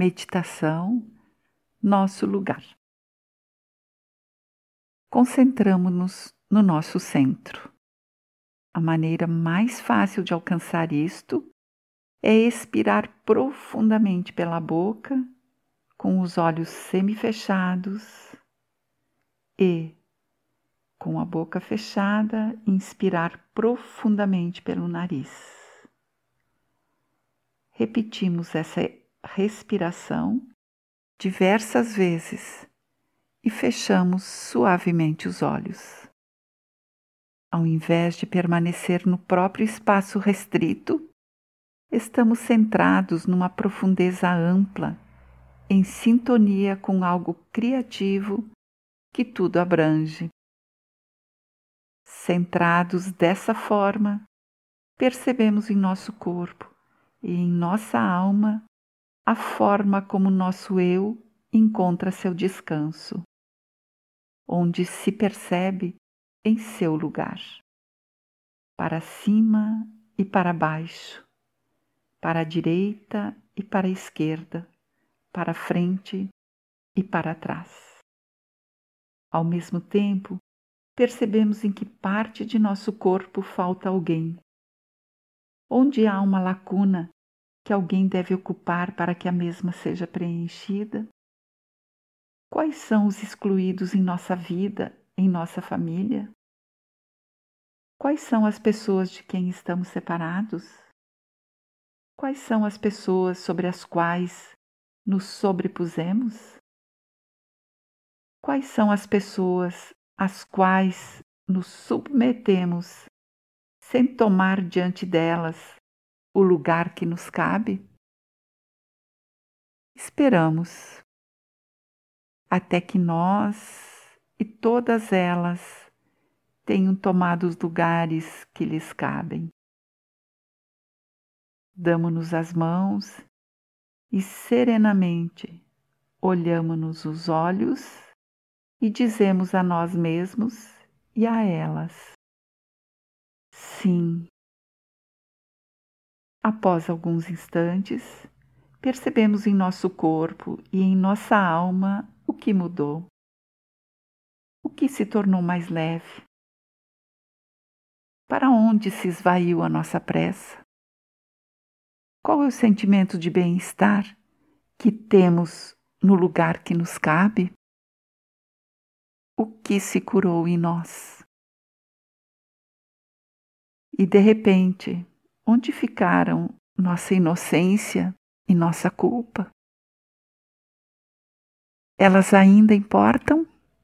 meditação, nosso lugar. Concentramos-nos no nosso centro. A maneira mais fácil de alcançar isto é expirar profundamente pela boca, com os olhos semifechados e, com a boca fechada, inspirar profundamente pelo nariz. Repetimos essa respiração diversas vezes e fechamos suavemente os olhos. Ao invés de permanecer no próprio espaço restrito, estamos centrados numa profundeza ampla, em sintonia com algo criativo que tudo abrange. Centrados dessa forma, percebemos em nosso corpo e em nossa alma a forma como nosso eu encontra seu descanso, onde se percebe em seu lugar, para cima e para baixo, para a direita e para a esquerda, para frente e para trás. Ao mesmo tempo, percebemos em que parte de nosso corpo falta alguém, onde há uma lacuna que alguém deve ocupar para que a mesma seja preenchida. Quais são os excluídos em nossa vida, em nossa família? Quais são as pessoas de quem estamos separados? Quais são as pessoas sobre as quais nos sobrepusemos? Quais são as pessoas às quais nos submetemos sem tomar diante delas o lugar que nos cabe? Esperamos até que nós e todas elas tenham tomado os lugares que lhes cabem. Damos-nos as mãos e serenamente olhamos-nos os olhos e dizemos a nós mesmos e a elas: Sim. Após alguns instantes, percebemos em nosso corpo e em nossa alma o que mudou, o que se tornou mais leve, para onde se esvaiu a nossa pressa. Qual é o sentimento de bem-estar que temos no lugar que nos cabe? O que se curou em nós? E de repente, onde ficaram nossa inocência e nossa culpa? Elas ainda importam?